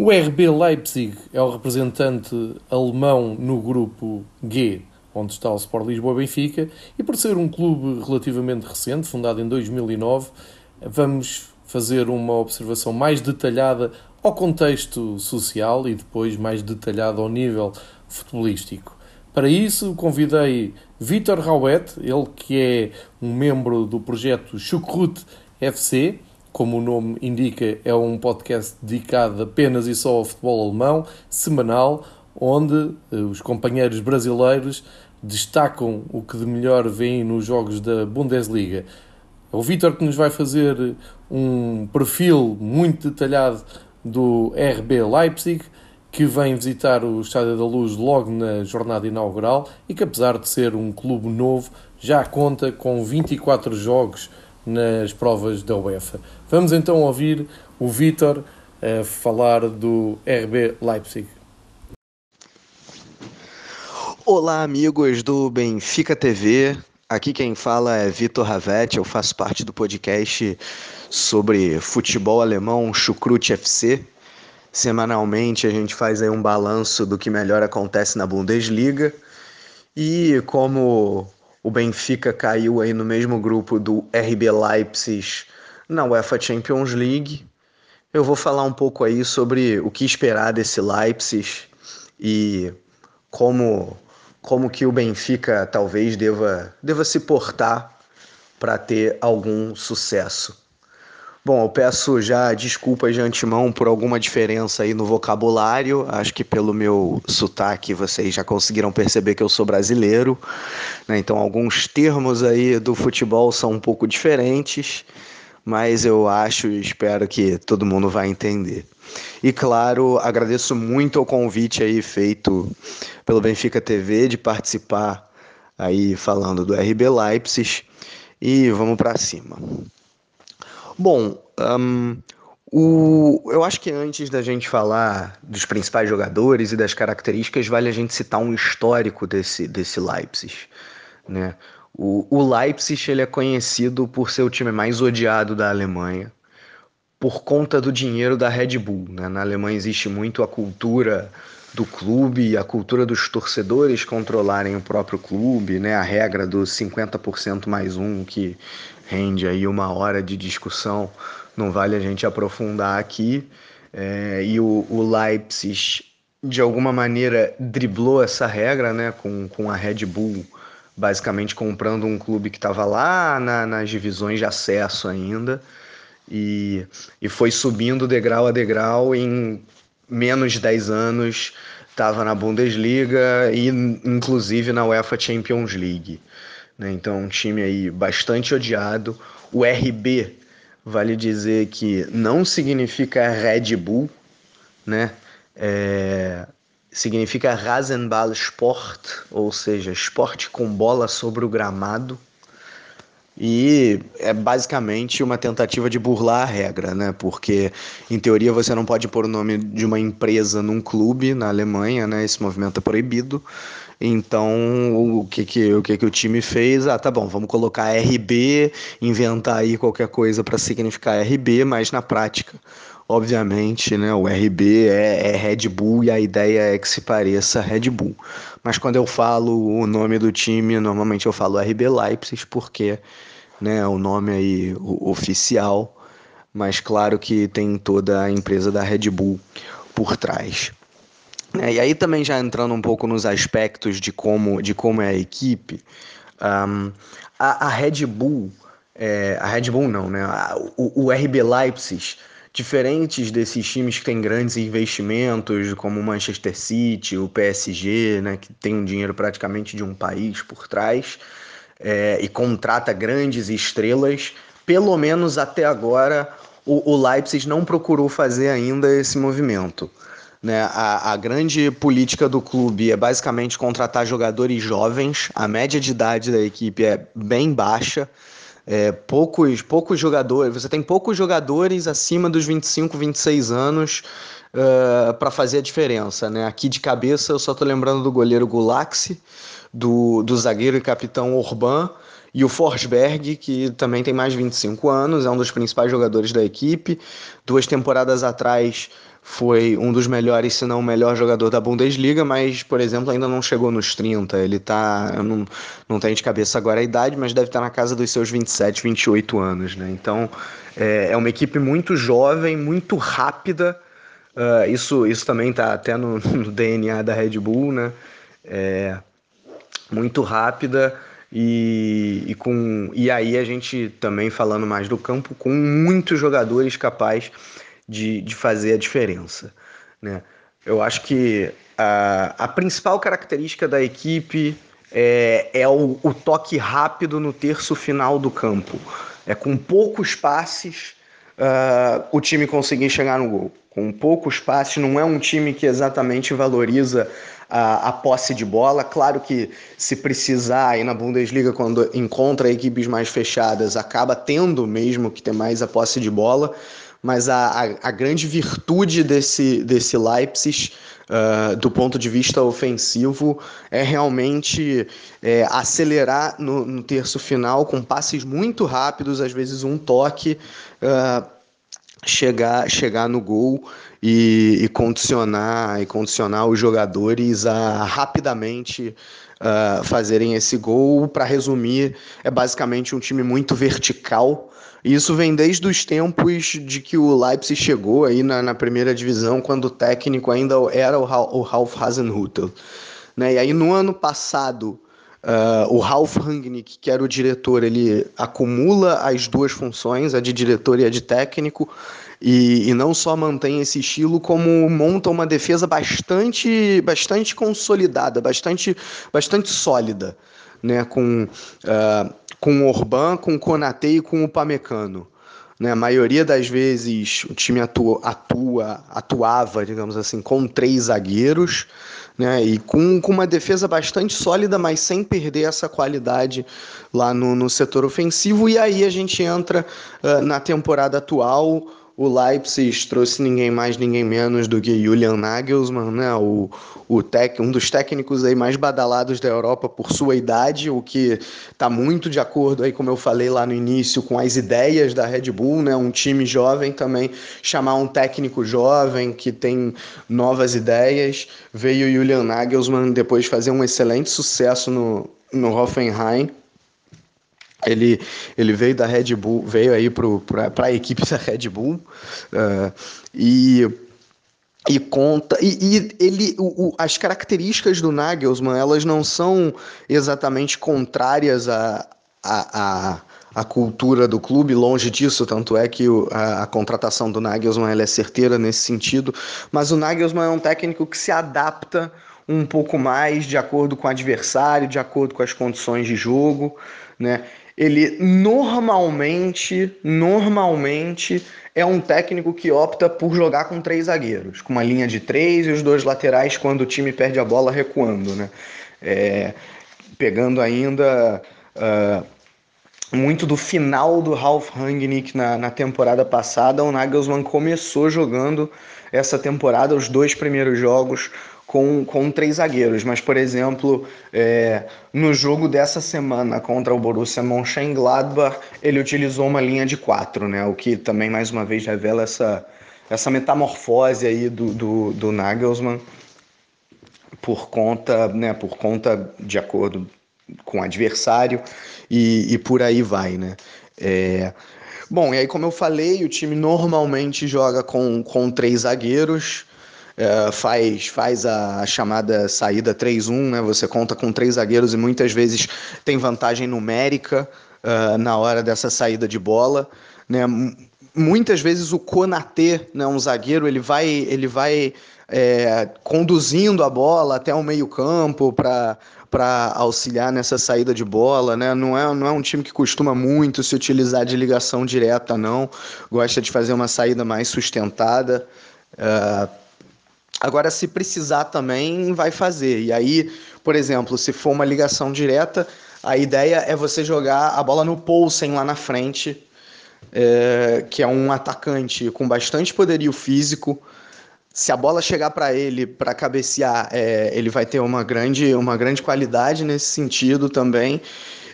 O RB Leipzig é o representante alemão no grupo G, onde está o Sport Lisboa Benfica, e por ser um clube relativamente recente, fundado em 2009, vamos fazer uma observação mais detalhada ao contexto social e depois mais detalhada ao nível futebolístico. Para isso, convidei Vitor Rauet, ele que é um membro do projeto Chucrute FC, como o nome indica, é um podcast dedicado apenas e só ao futebol alemão, semanal, onde eh, os companheiros brasileiros destacam o que de melhor vêm nos jogos da Bundesliga. É o Vitor que nos vai fazer um perfil muito detalhado do RB Leipzig, que vem visitar o Estádio da Luz logo na jornada inaugural e que, apesar de ser um clube novo, já conta com 24 jogos nas provas da UEFA. Vamos então ouvir o Vitor uh, falar do RB Leipzig. Olá, amigos do Benfica TV. Aqui quem fala é Vitor Ravetti, eu faço parte do podcast sobre futebol alemão Chucrute FC. Semanalmente a gente faz aí um balanço do que melhor acontece na Bundesliga. E como o Benfica caiu aí no mesmo grupo do RB Leipzig na UEFA Champions League, eu vou falar um pouco aí sobre o que esperar desse Leipzig e como como que o Benfica talvez deva, deva se portar para ter algum sucesso. Bom, eu peço já desculpas de antemão por alguma diferença aí no vocabulário. Acho que pelo meu sotaque vocês já conseguiram perceber que eu sou brasileiro. Né? Então, alguns termos aí do futebol são um pouco diferentes, mas eu acho e espero que todo mundo vai entender. E claro, agradeço muito o convite aí feito pelo Benfica TV de participar aí falando do RB Leipzig e vamos para cima. Bom, um, o, eu acho que antes da gente falar dos principais jogadores e das características, vale a gente citar um histórico desse, desse Leipzig. Né? O, o Leipzig ele é conhecido por ser o time mais odiado da Alemanha por conta do dinheiro da Red Bull. Né? Na Alemanha existe muito a cultura do clube a cultura dos torcedores controlarem o próprio clube, né? a regra dos 50% mais um que rende aí uma hora de discussão, não vale a gente aprofundar aqui. É, e o, o, Leipzig, de alguma maneira, driblou essa regra né, com, com a Red Bull, basicamente comprando um clube que estava lá na, nas divisões de acesso ainda, e, e foi subindo degrau a degrau em menos de 10 anos estava na Bundesliga e inclusive na UEFA Champions League. Né? Então, um time aí bastante odiado. O RB, vale dizer que não significa Red Bull, né? É, significa Rasenball Sport, ou seja, esporte com bola sobre o gramado. E é basicamente uma tentativa de burlar a regra, né? Porque, em teoria, você não pode pôr o nome de uma empresa num clube na Alemanha, né? Esse movimento é proibido. Então, o que que, o que que o time fez? Ah, tá bom, vamos colocar RB, inventar aí qualquer coisa para significar RB, mas na prática, obviamente, né, o RB é, é Red Bull e a ideia é que se pareça Red Bull. Mas quando eu falo o nome do time, normalmente eu falo RB Leipzig porque né, o nome aí oficial, mas claro que tem toda a empresa da Red Bull por trás. É, e aí também já entrando um pouco nos aspectos de como, de como é a equipe, um, a, a, Red Bull, é, a Red Bull não, né? O, o, RB Leipzig, diferentes desses times que têm grandes investimentos, como o Manchester City, o PSG, né, que tem um dinheiro praticamente de um país por trás, é, e contrata grandes estrelas, pelo menos até agora o, o Leipzig não procurou fazer ainda esse movimento. Né? A, a, grande política do clube é basicamente contratar jogadores jovens. A média de idade da equipe é bem baixa. É, poucos, poucos jogadores. Você tem poucos jogadores acima dos 25, 26 anos uh, para fazer a diferença. Né? Aqui de cabeça eu só estou lembrando do goleiro Gulaxi, do, do zagueiro e capitão Orban e o Forsberg, que também tem mais de 25 anos, é um dos principais jogadores da equipe. Duas temporadas atrás foi um dos melhores, se não o melhor jogador da Bundesliga, mas, por exemplo, ainda não chegou nos 30. Ele tá. Eu não, não tenho de cabeça agora a idade, mas deve estar na casa dos seus 27, 28 anos, né? Então é, é uma equipe muito jovem, muito rápida. Uh, isso, isso também está até no, no, DNA da Red Bull, né? É, muito rápida e, e, com, e aí a gente também falando mais do campo, com muitos jogadores capazes de, de fazer a diferença. Né? Eu acho que a, a principal característica da equipe é, é o, o, toque rápido no terço final do campo. É com poucos passes uh, o time conseguir chegar no gol. Com poucos passes, não é um time que exatamente valoriza a, a, posse de bola. Claro que se precisar, aí na Bundesliga, quando encontra equipes mais fechadas, acaba tendo mesmo que ter mais a posse de bola mas a, a, a grande virtude desse, desse Leipzig, uh, do ponto de vista ofensivo, é realmente é, acelerar no, no, terço final com passes muito rápidos, às vezes um toque. Uh, chegar chegar no gol e, e, condicionar e condicionar os jogadores a rapidamente uh, fazerem esse gol para resumir é basicamente um time muito vertical isso vem desde os tempos de que o Leipzig chegou aí na, na primeira divisão, quando o técnico ainda era o, o Ralf Hasenhutel. Né? E aí no ano passado, uh, o Ralf Rangnick, que era o diretor, ele acumula as duas funções, a de diretor e a de técnico, e, e, não só mantém esse estilo, como monta uma defesa bastante, bastante consolidada, bastante, bastante sólida, né? com... Uh, com o Orban, com o Konate e com o Pamecano. Né? A maioria das vezes o time atua, atua, atuava, digamos assim, com três zagueiros né? e com, com uma defesa bastante sólida, mas sem perder essa qualidade lá no, no setor ofensivo. E aí a gente entra uh, na temporada atual o Leipzig trouxe ninguém mais, ninguém menos do que Julian Nagelsmann, né? o, o tec, um dos técnicos aí mais badalados da Europa por sua idade, o que está muito de acordo, aí, como eu falei lá no início, com as ideias da Red Bull, né? um time jovem também, chamar um técnico jovem que tem novas ideias. Veio Julian Nagelsmann depois fazer um excelente sucesso no, no Hoffenheim ele, ele veio da Red Bull, veio aí para a equipe da Red Bull uh, e, e conta. E, e ele, o, o, as características do Nagelsmann elas não são exatamente contrárias à a, a, a, cultura do clube, longe disso, tanto é que o, a, a, contratação do Nagelsmann ela é certeira nesse sentido, mas o Nagelsmann é um técnico que se adapta um pouco mais de acordo com o adversário, de acordo com as condições de jogo, né? Ele normalmente, normalmente é um técnico que opta por jogar com três zagueiros, com uma linha de três e os dois laterais quando o time perde a bola recuando, né? É, pegando ainda uh, muito do final do Ralf Rangnick na, na temporada passada, o Nagelsmann começou jogando essa temporada os dois primeiros jogos com, com três zagueiros, mas, por exemplo, é, no jogo dessa semana contra o Borussia Mönchengladbach, ele utilizou uma linha de quatro, né? o que também, mais uma vez, revela essa, essa metamorfose aí do, do, do Nagelsmann por conta, né, por conta de acordo com o adversário e, e por aí vai, né? É... Bom, e aí como eu falei, o time normalmente joga com, com três zagueiros, é, faz, faz a chamada saída 3-1, né? Você conta com três zagueiros e muitas vezes tem vantagem numérica uh, na hora dessa saída de bola, né? Muitas vezes o Konatê, né, um zagueiro, ele vai, ele vai é, conduzindo a bola até o meio campo para para auxiliar nessa saída de bola, né? Não é, não é um time que costuma muito se utilizar de ligação direta, não. Gosta de fazer uma saída mais sustentada. Uh, Agora, se precisar também, vai fazer. E aí, por exemplo, se for uma ligação direta, a ideia é você jogar a bola no Poulsen lá na frente, é, que é um atacante com bastante poderio físico. Se a bola chegar para ele para cabecear, é, ele vai ter uma grande, uma grande qualidade nesse sentido também.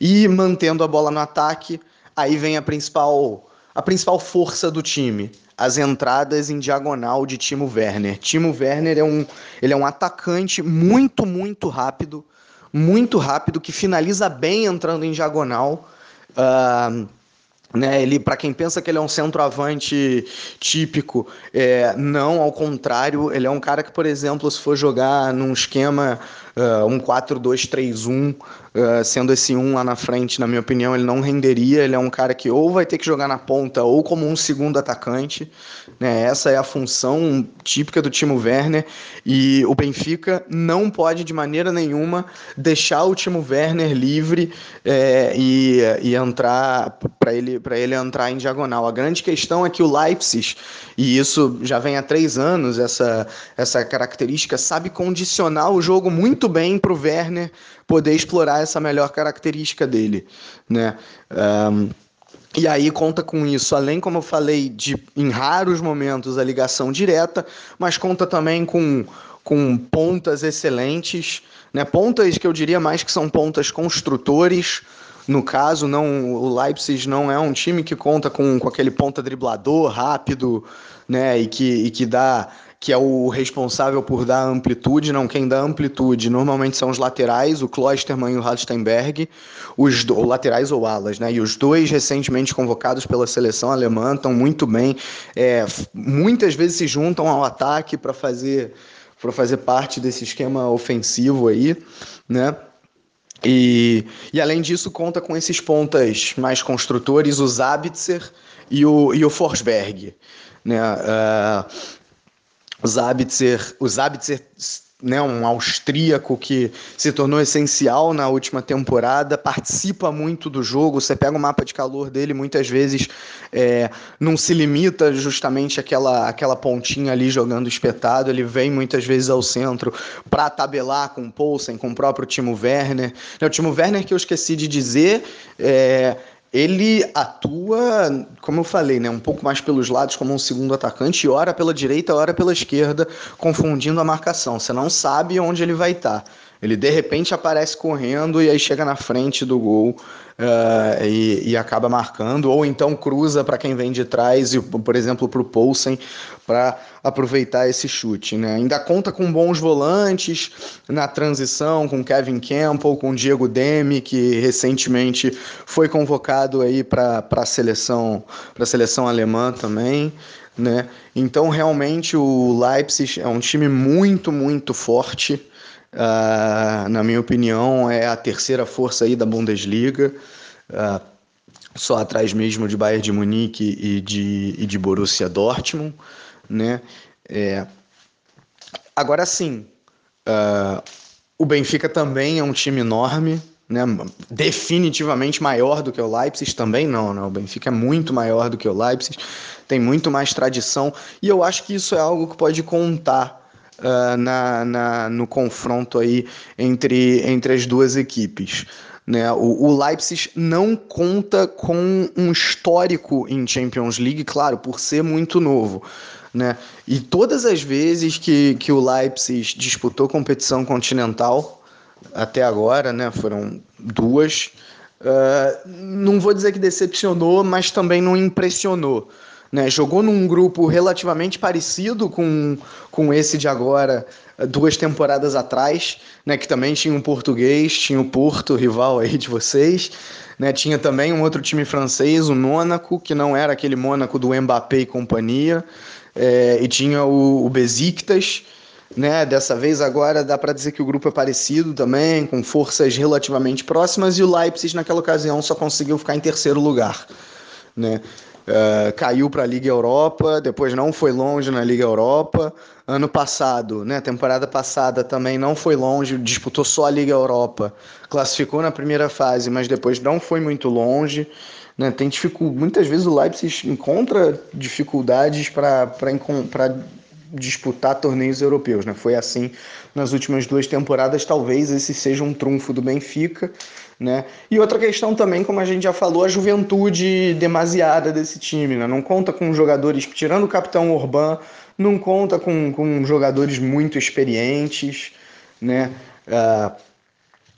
E mantendo a bola no ataque, aí vem a principal, a principal força do time, as entradas em diagonal de Timo Werner. Timo Werner é um, ele é um atacante muito, muito rápido, muito rápido, que finaliza bem entrando em diagonal. Uh, né, ele, para quem pensa que ele é um centroavante típico, é, não, ao contrário, ele é um cara que, por exemplo, se for jogar num esquema uh, um 4-2-3-1, uh, sendo esse 1 lá na frente, na minha opinião, ele não renderia. Ele é um cara que ou vai ter que jogar na ponta ou como um segundo atacante. Né? Essa é a função típica do Timo Werner. E o Benfica não pode, de maneira nenhuma, deixar o Timo Werner livre é, e, e entrar para ele, ele entrar em diagonal. A grande questão é que o Leipzig, e isso já vem há três anos, essa, essa característica, sabe condicionar o jogo muito bem para o Werner poder explorar essa melhor característica dele, né? Um, e aí conta com isso, além, como eu falei, de em raros momentos a ligação direta, mas conta também com, com pontas excelentes, né? Pontas que eu diria mais que são pontas construtores. No caso, não, o Leipzig não é um time que conta com, com aquele ponta driblador rápido, né? E que, e que dá que é o responsável por dar amplitude, não quem dá amplitude normalmente são os laterais, o Klosterman e o Rastenberg, os do, laterais ou alas, né? E os dois recentemente convocados pela seleção alemã estão muito bem, é, muitas vezes se juntam ao ataque para fazer para fazer parte desse esquema ofensivo aí, né? E, e além disso conta com esses pontas mais construtores, o Zabitzer e o, e o Forsberg, né? Uh, o Zabitzer, o Zabitzer né, um austríaco que se tornou essencial na última temporada, participa muito do jogo. Você pega o mapa de calor dele, muitas vezes é, não se limita justamente aquela aquela pontinha ali jogando espetado. Ele vem muitas vezes ao centro para tabelar com o Poulsen, com o próprio Timo Werner. O Timo Werner, que eu esqueci de dizer, é, ele atua, como eu falei, né, um pouco mais pelos lados como um segundo atacante, ora pela direita, ora pela esquerda, confundindo a marcação. Você não sabe onde ele vai estar. Ele de repente aparece correndo e aí chega na frente do gol uh, e, e, acaba marcando, ou então cruza para quem vem de trás, e, por exemplo, para o Poulsen, para aproveitar esse chute. Né? Ainda conta com bons volantes na transição, com Kevin Campbell, com Diego Demi, que recentemente foi convocado para a seleção, seleção alemã também. Né? Então, realmente, o Leipzig é um time muito, muito forte. Uh, na minha opinião, é a terceira força aí da Bundesliga, uh, só atrás mesmo de Bayern de Munique e de, e de Borussia Dortmund, né? É... Agora sim, uh, o Benfica também é um time enorme, né? definitivamente maior do que o Leipzig, também não, né? o Benfica é muito maior do que o Leipzig, tem muito mais tradição, e eu acho que isso é algo que pode contar uh, na, na, no confronto aí entre, entre as duas equipes. Né? O, o, Leipzig não conta com um histórico em Champions League, claro, por ser muito novo. Né? E todas as vezes que, que o Leipzig disputou competição continental, até agora, né, foram duas, uh, não vou dizer que decepcionou, mas também não impressionou. Né? Jogou num grupo relativamente parecido com, com esse de agora, duas temporadas atrás, né? que também tinha um português, tinha o Porto, rival aí de vocês. Né? Tinha também um outro time francês, o Mônaco, que não era aquele Mônaco do Mbappé e companhia. É, e tinha o, o Besiktas, né? Dessa vez agora dá para dizer que o grupo é parecido também, com forças relativamente próximas, e o Leipzig naquela ocasião só conseguiu ficar em terceiro lugar, né? Uh, caiu para a Liga Europa, depois não foi longe na Liga Europa. Ano passado, né, temporada passada também não foi longe, disputou só a Liga Europa, classificou na primeira fase, mas depois não foi muito longe. Né, tem dificuldade, muitas vezes o Leipzig encontra dificuldades para disputar torneios europeus. Né? Foi assim nas últimas duas temporadas, talvez esse seja um trunfo do Benfica. Né? E outra questão também, como a gente já falou, a juventude demasiada desse time. Né? Não conta com jogadores, tirando o capitão Urban, não conta com, com jogadores muito experientes. Né? Uh,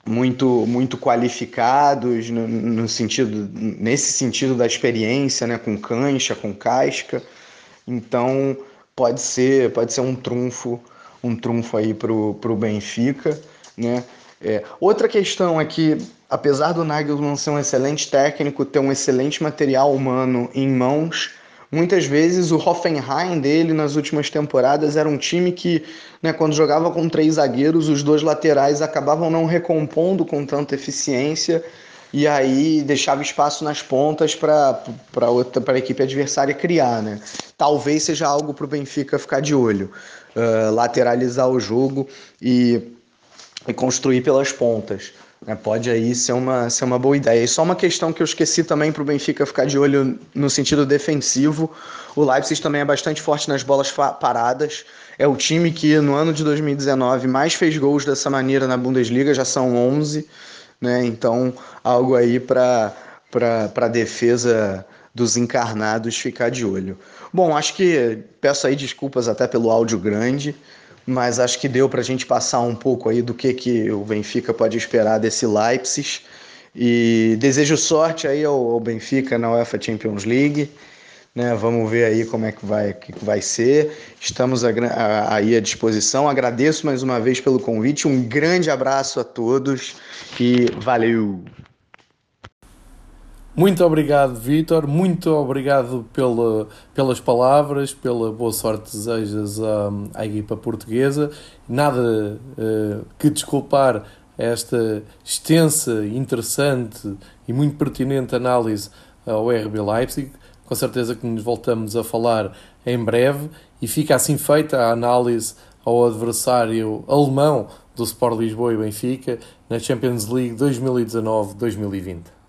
muito muito qualificados no, no, sentido nesse sentido da experiência, né, com cancha, com casca. Então pode ser pode ser um trunfo um trunfo aí pro, pro Benfica, né? É. Outra questão é que apesar do Nagelsmann ser um excelente técnico, ter um excelente material humano em mãos, Muitas vezes o Hoffenheim dele nas últimas temporadas era um time que, né, quando jogava com três zagueiros, os dois laterais acabavam não recompondo com tanta eficiência e aí deixava espaço nas pontas para a equipe adversária criar. Né? Talvez seja algo para o Benfica ficar de olho, uh, lateralizar o jogo e, e construir pelas pontas. É, pode aí ser uma, ser uma boa ideia. E só uma questão que eu esqueci também para o Benfica ficar de olho no sentido defensivo. O Leipzig também é bastante forte nas bolas paradas. É o time que no ano de 2019 mais fez gols dessa maneira na Bundesliga, já são 11. Né? Então, algo aí para a defesa dos encarnados ficar de olho. Bom, acho que peço aí desculpas até pelo áudio grande mas acho que deu para a gente passar um pouco aí do que, que o Benfica pode esperar desse Leipzig. E desejo sorte aí ao, ao Benfica na UEFA Champions League. Né, vamos ver aí como é que vai, que vai ser. Estamos aí à disposição. Agradeço mais uma vez pelo convite. Um grande abraço a todos e valeu! Muito obrigado, Vitor. Muito obrigado pela, pelas palavras, pela boa sorte desejas à, à equipa portuguesa. Nada uh, que desculpar esta extensa, interessante e muito pertinente análise ao RB Leipzig. Com certeza que nos voltamos a falar em breve e fica assim feita a análise ao adversário alemão do Sport Lisboa e Benfica na Champions League 2019-2020.